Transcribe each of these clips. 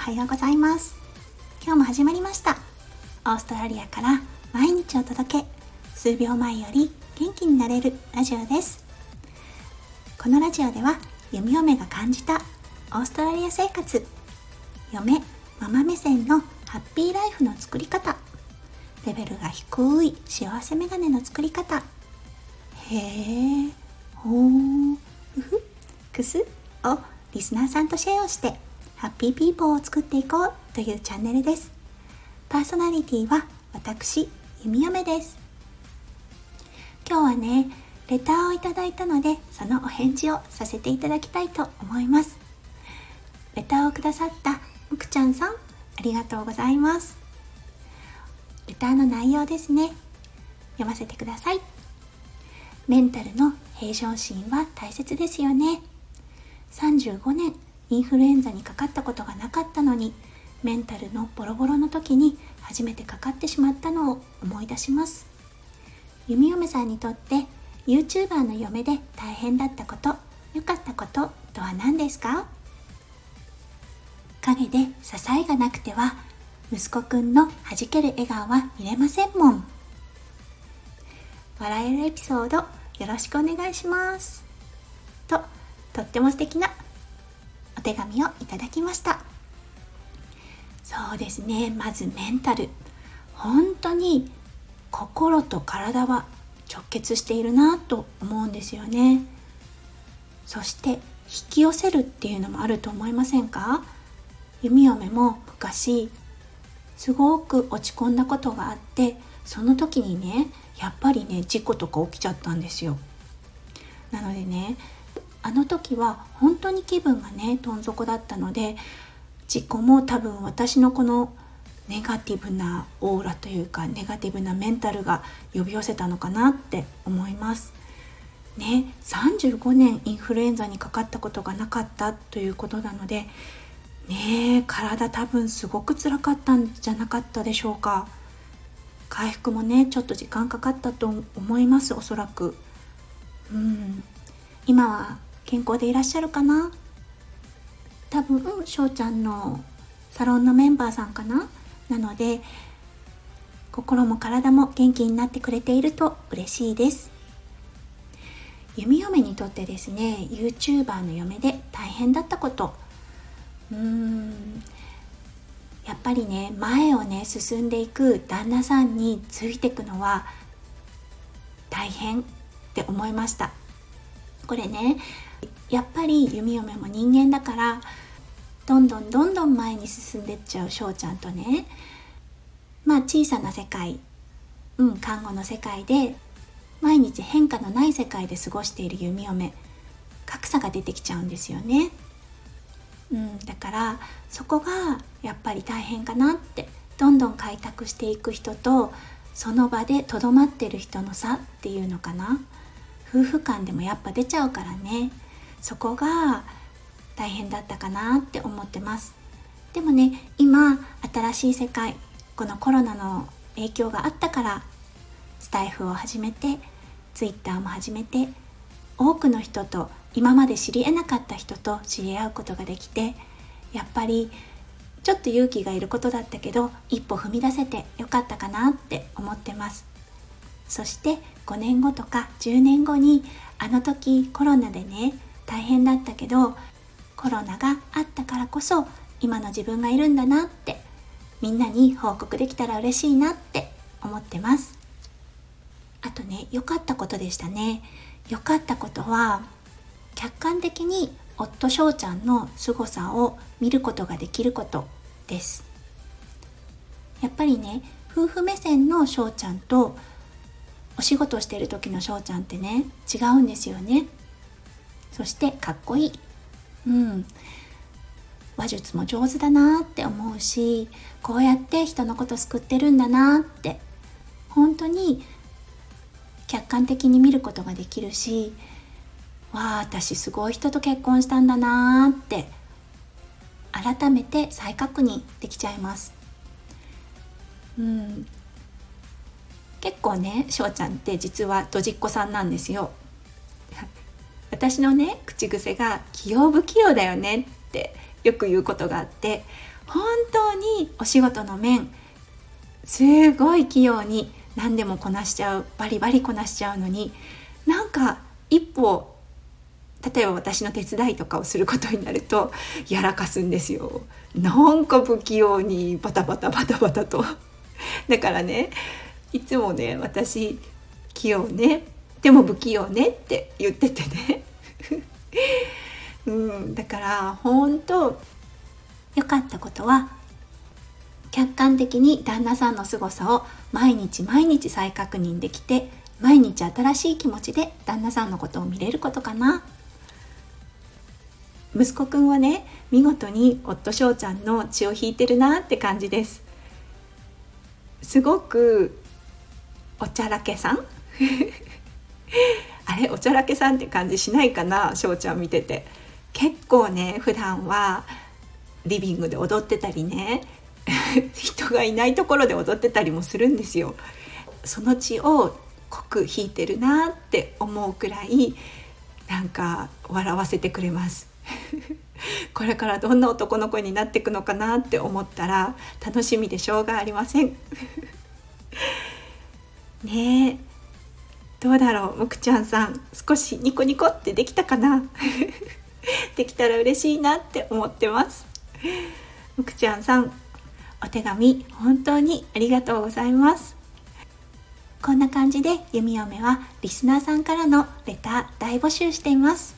おはようございます。今日も始まりました。オーストラリアから毎日お届け。数秒前より元気になれるラジオです。このラジオでは弓嫁が感じたオーストラリア生活。嫁ママ目線のハッピーライフの作り方。レベルが低い幸せメガネの作り方。へえほーふふくすをリスナーさんとシェアをしてハッピーピーポーを作っていこうというチャンネルです。パーソナリティは私弓嫁です。今日はねレターをいただいたのでそのお返事をさせていただきたいと思います。レターをくださったむくちゃんさんありがとうございます。レターの内容ですね。読ませてください。メンタルの平常心は大切ですよね。35年インフルエンザにかかったことがなかったのにメンタルのボロボロの時に初めてかかってしまったのを思い出します。弓嫁さんにとって YouTuber の嫁で大変だったこと良かったこととは何ですか？陰で支えがなくては息子くんの弾ける笑顔は見れませんもん。笑えるエピソードよろしくお願いします。ととっても素敵なお手紙をいただきました。そうですね。まずメンタル。本当に心と体は直結しているなと思うんですよね。そして引き寄せるっていうのもあると思いませんか？弓嫁も昔すごく落ち込んだことがあってその時にねやっぱりね事故とか起きちゃったんですよ。なのでねあの時は本当に気分がねどん底だったので事故も多分私のこのネガティブなオーラというかネガティブなメンタルが呼び寄せたのかなって思います。ね35年インフルエンザにかかったことがなかったということなのでね体多分すごく辛かったんじゃなかったでしょうか。回復もねちょっと時間かかったと思いますおそらく。うん。今は健康でいらっしゃるかな？多分翔ちゃんのサロンのメンバーさんかな？なので心も体も元気になってくれていると嬉しいです。弓嫁にとってですね YouTuber の嫁で大変だったこと。うーん。やっぱりね前をね進んでいく旦那さんについていくのは大変って思いましたこれねやっぱり弓嫁も人間だからどんどんどんどん前に進んでっちゃう翔ちゃんとね。まあ小さな世界うん看護の世界で毎日変化のない世界で過ごしている弓嫁。格差が出てきちゃうんですよね。うん、だからそこがやっぱり大変かなって。どんどん開拓していく人とその場でとどまってる人の差っていうのかな。夫婦間でもやっぱ出ちゃうからね。そこが大変だったかなって思ってます。でもね今新しい世界このコロナの影響があったからスタイフを始めてツイッターも始めて多くの人と今まで知り得なかった人と知り合うことができてやっぱりちょっと勇気がいることだったけど一歩踏み出せてよかったかなって思ってます。そして5年後とか10年後にあの時コロナでね大変だったけどコロナがあったからこそ今の自分がいるんだなってみんなに報告できたら嬉しいなって思ってます。あとね良かったことでしたね。良かったことは客観的に夫翔ちゃんの凄さを見ることができることです。やっぱりね夫婦目線の翔ちゃんとお仕事してる時の翔ちゃんってね違うんですよね。そしてかっこいい。うん。話術も上手だなって思うしこうやって人のこと救ってるんだなって。本当に客観的に見ることができるしわあ私すごい人と結婚したんだなって改めて再確認できちゃいます。うん。結構ね翔ちゃんって実はドジっ子さんなんですよ。私のね口癖が器用不器用だよねってよく言うことがあって本当にお仕事の面すごい器用に何でもこなしちゃうバリバリこなしちゃうのになんか一歩例えば私の手伝いとかをすることになるとやらかすんですよ。なんか不器用にバタバタバタバタと。だからねいつもね私器用ねでも不器用ねって言っててね。うんだから本当良かったことは客観的に旦那さんの凄さを毎日毎日再確認できて毎日新しい気持ちで旦那さんのことを見れることかな。息子くんはね見事に夫翔ちゃんの血を引いてるなって感じです。すごくおちゃらけさん？あれ？おちゃらけさんって感じしないかな？翔ちゃん見てて。結構ね普段はリビングで踊ってたりね。人がいないところで踊ってたりもするんですよ。その血を濃く引いてるなって思うくらいなんか笑わせてくれます。これからどんな男の子になっていくのかなって思ったら楽しみでしょうがありません。ねえ。どうだろうむくちゃんさん。少しニコニコってできたかな？できたら嬉しいなって思ってます。むくちゃんさんお手紙本当にありがとうございます。こんな感じで弓嫁はリスナーさんからのレター大募集しています。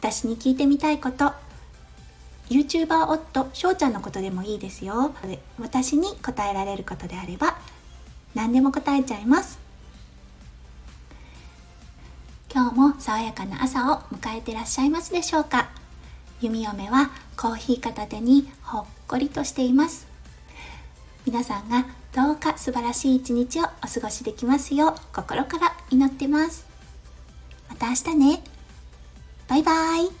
私に聞いてみたいこと。YouTuber 夫翔ちゃんのことでもいいですよ。私に答えられることであれば何でも答えちゃいます。今日も爽やかな朝を迎えてらっしゃいますでしょうか。弓嫁はコーヒー片手にほっこりとしています。皆さんがどうか素晴らしい一日をお過ごしできますよう心から祈ってます。また明日ね。バイバイ。